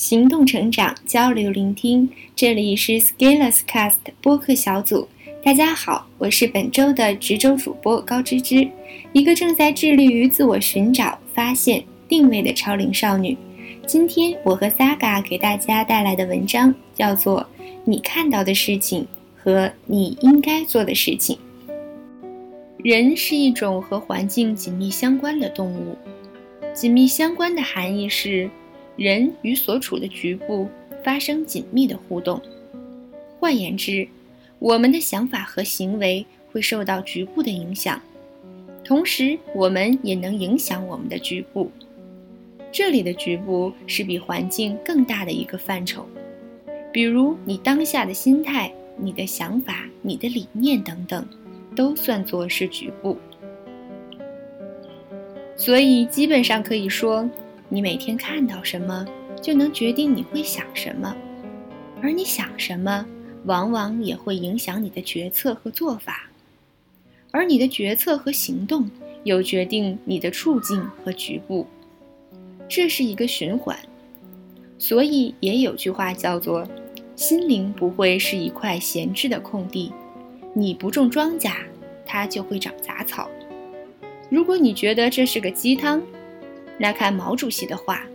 行动成长，交流聆听。这里是 Scalers Cast 播客小组。大家好，我是本周的值周主播高芝芝，一个正在致力于自我寻找、发现、定位的超龄少女。今天我和 Saga 给大家带来的文章叫做《你看到的事情和你应该做的事情》。人是一种和环境紧密相关的动物，紧密相关的含义是。人与所处的局部发生紧密的互动，换言之，我们的想法和行为会受到局部的影响，同时我们也能影响我们的局部。这里的局部是比环境更大的一个范畴，比如你当下的心态、你的想法、你的理念等等，都算作是局部。所以基本上可以说。你每天看到什么，就能决定你会想什么，而你想什么，往往也会影响你的决策和做法，而你的决策和行动又决定你的处境和局部，这是一个循环。所以也有句话叫做：“心灵不会是一块闲置的空地，你不种庄稼，它就会长杂草。”如果你觉得这是个鸡汤，那看毛主席的话：“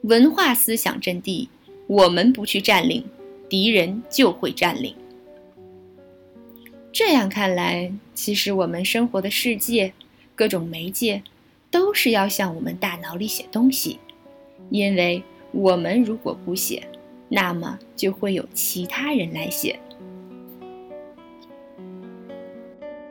文化思想阵地，我们不去占领，敌人就会占领。”这样看来，其实我们生活的世界，各种媒介，都是要向我们大脑里写东西，因为我们如果不写，那么就会有其他人来写。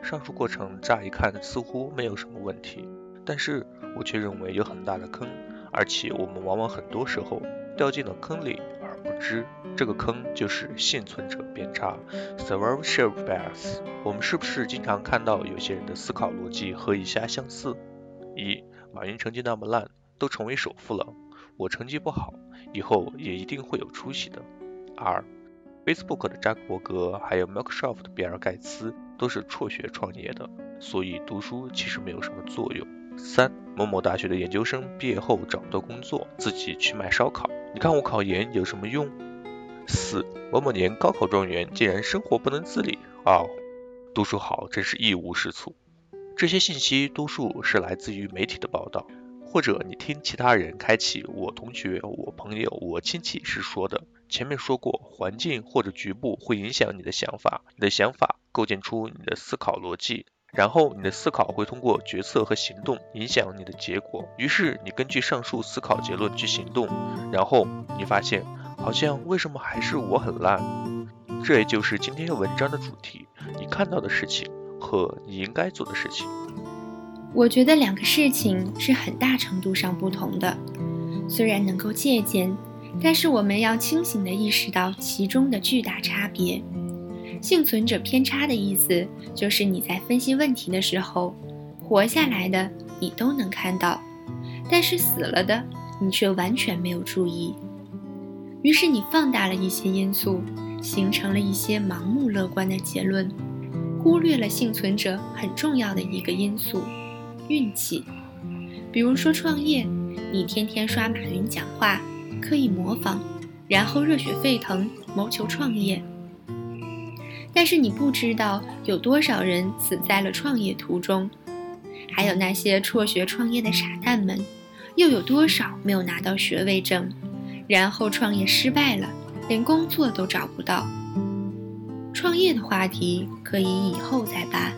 上述过程乍一看似乎没有什么问题。但是我却认为有很大的坑，而且我们往往很多时候掉进了坑里而不知。这个坑就是幸存者偏差 （survivorship bias）。我们是不是经常看到有些人的思考逻辑和以下相似：一、马云成绩那么烂，都成为首富了，我成绩不好，以后也一定会有出息的；二、Facebook 的扎克伯格还有 Microsoft 的比尔盖茨都是辍学创业的，所以读书其实没有什么作用。三某某大学的研究生毕业后找不到工作，自己去卖烧烤。你看我考研有什么用？四某某年高考状元竟然生活不能自理啊！读书好真是一无是处。这些信息多数是来自于媒体的报道，或者你听其他人开启我同学、我朋友、我亲戚时说的。前面说过，环境或者局部会影响你的想法，你的想法构建出你的思考逻辑。然后你的思考会通过决策和行动影响你的结果，于是你根据上述思考结论去行动，然后你发现好像为什么还是我很烂？这也就是今天文章的主题：你看到的事情和你应该做的事情。我觉得两个事情是很大程度上不同的，虽然能够借鉴，但是我们要清醒地意识到其中的巨大差别。幸存者偏差的意思就是你在分析问题的时候，活下来的你都能看到，但是死了的你却完全没有注意。于是你放大了一些因素，形成了一些盲目乐观的结论，忽略了幸存者很重要的一个因素——运气。比如说创业，你天天刷马云讲话，刻意模仿，然后热血沸腾，谋求创业。但是你不知道有多少人死在了创业途中，还有那些辍学创业的傻蛋们，又有多少没有拿到学位证，然后创业失败了，连工作都找不到。创业的话题可以以后再办，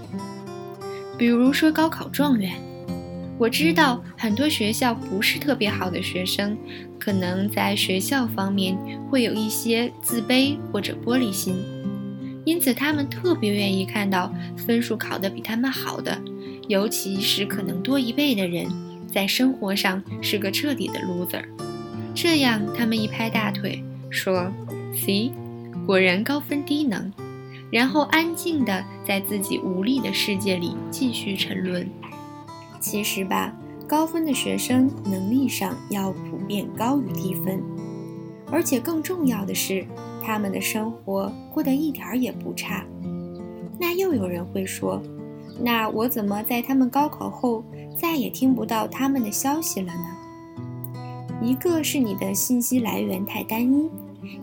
比如说高考状元，我知道很多学校不是特别好的学生，可能在学校方面会有一些自卑或者玻璃心。因此，他们特别愿意看到分数考得比他们好的，尤其是可能多一倍的人，在生活上是个彻底的 loser。这样，他们一拍大腿说：“See，果然高分低能。”然后安静地在自己无力的世界里继续沉沦。其实吧，高分的学生能力上要普遍高于低分，而且更重要的是。他们的生活过得一点儿也不差，那又有人会说，那我怎么在他们高考后再也听不到他们的消息了呢？一个是你的信息来源太单一，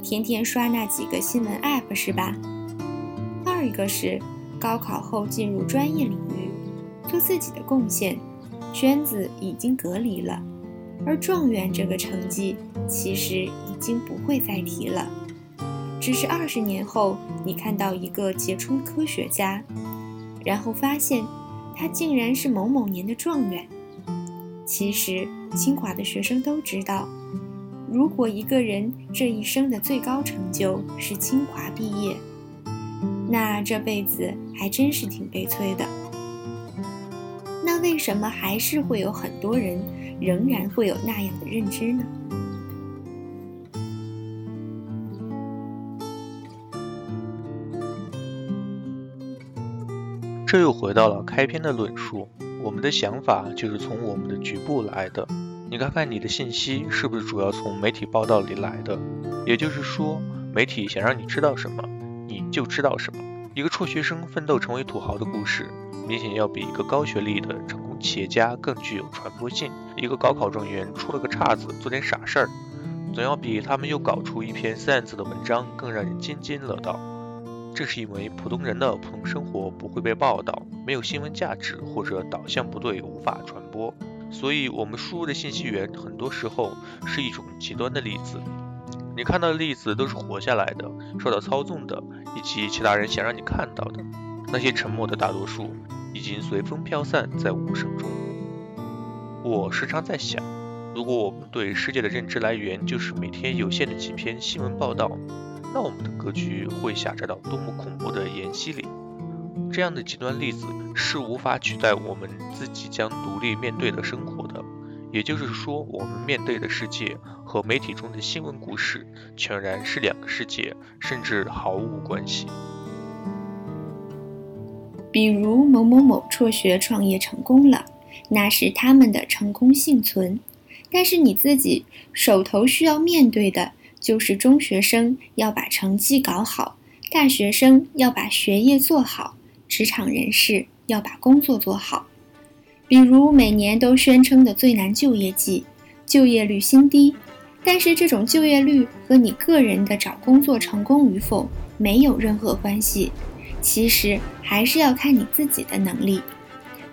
天天刷那几个新闻 App 是吧？二一个是高考后进入专业领域，做自己的贡献，圈子已经隔离了，而状元这个成绩其实已经不会再提了。只是二十年后，你看到一个杰出科学家，然后发现他竟然是某某年的状元。其实，清华的学生都知道，如果一个人这一生的最高成就是清华毕业，那这辈子还真是挺悲催的。那为什么还是会有很多人仍然会有那样的认知呢？这又回到了开篇的论述。我们的想法就是从我们的局部来的。你看看你的信息是不是主要从媒体报道里来的？也就是说，媒体想让你知道什么，你就知道什么。一个辍学生奋斗成为土豪的故事，明显要比一个高学历的成功企业家更具有传播性。一个高考状元出了个岔子，做点傻事儿，总要比他们又搞出一篇三字的文章更让人津津乐道。这是因为普通人的普通生活不会被报道，没有新闻价值或者导向不对，无法传播。所以，我们输入的信息源很多时候是一种极端的例子。你看到的例子都是活下来的、受到操纵的，以及其他人想让你看到的。那些沉默的大多数已经随风飘散在无声中。我时常在想，如果我们对世界的认知来源就是每天有限的几篇新闻报道。那我们的格局会狭窄到多么恐怖的延禧里？这样的极端例子是无法取代我们自己将独立面对的生活的。也就是说，我们面对的世界和媒体中的新闻故事全然是两个世界，甚至毫无关系。比如某某某辍学创业成功了，那是他们的成功幸存，但是你自己手头需要面对的。就是中学生要把成绩搞好，大学生要把学业做好，职场人士要把工作做好。比如每年都宣称的最难就业季，就业率新低，但是这种就业率和你个人的找工作成功与否没有任何关系。其实还是要看你自己的能力。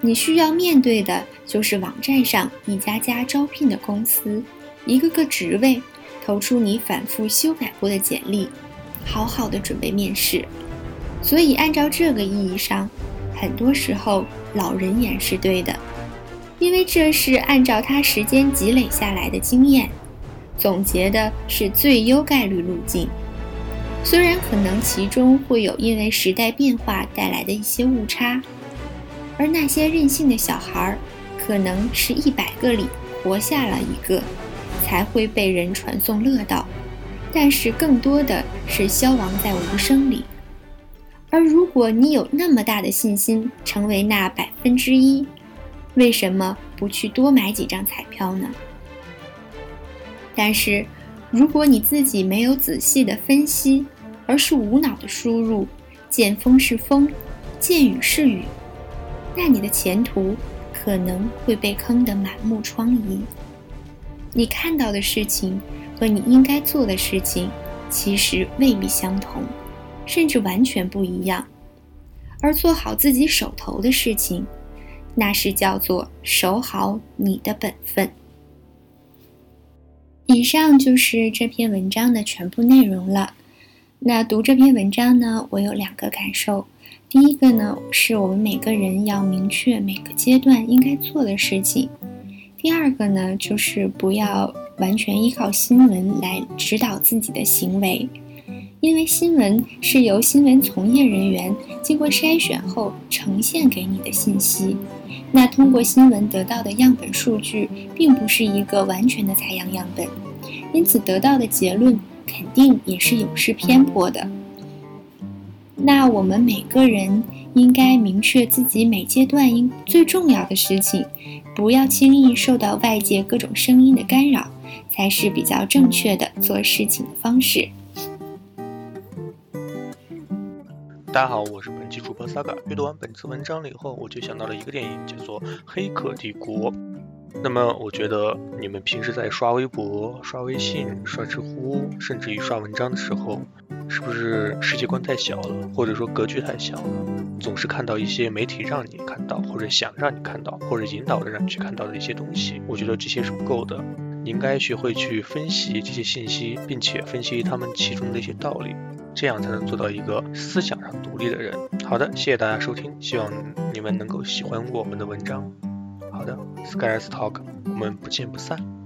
你需要面对的就是网站上一家家招聘的公司，一个个职位。投出你反复修改过的简历，好好的准备面试。所以，按照这个意义上，很多时候老人言是对的，因为这是按照他时间积累下来的经验，总结的是最优概率路径。虽然可能其中会有因为时代变化带来的一些误差，而那些任性的小孩儿，可能是一百个里活下了一个。才会被人传颂乐道，但是更多的是消亡在无声里。而如果你有那么大的信心成为那百分之一，为什么不去多买几张彩票呢？但是，如果你自己没有仔细的分析，而是无脑的输入，见风是风，见雨是雨，那你的前途可能会被坑得满目疮痍。你看到的事情和你应该做的事情，其实未必相同，甚至完全不一样。而做好自己手头的事情，那是叫做守好你的本分。以上就是这篇文章的全部内容了。那读这篇文章呢，我有两个感受。第一个呢，是我们每个人要明确每个阶段应该做的事情。第二个呢，就是不要完全依靠新闻来指导自己的行为，因为新闻是由新闻从业人员经过筛选后呈现给你的信息，那通过新闻得到的样本数据并不是一个完全的采样样本，因此得到的结论肯定也是有失偏颇的。那我们每个人应该明确自己每阶段应最重要的事情。不要轻易受到外界各种声音的干扰，才是比较正确的做事情的方式。大家好，我是本期主播 Saga。阅读完本次文章了以后，我就想到了一个电影，叫做《黑客帝国》。那么我觉得你们平时在刷微博、刷微信、刷知乎，甚至于刷文章的时候，是不是世界观太小了，或者说格局太小了？总是看到一些媒体让你看到，或者想让你看到，或者引导着让你去看到的一些东西。我觉得这些是不够的，你应该学会去分析这些信息，并且分析他们其中的一些道理，这样才能做到一个思想上独立的人。好的，谢谢大家收听，希望你们能够喜欢我们的文章。好的，Sky's Talk，我们不见不散。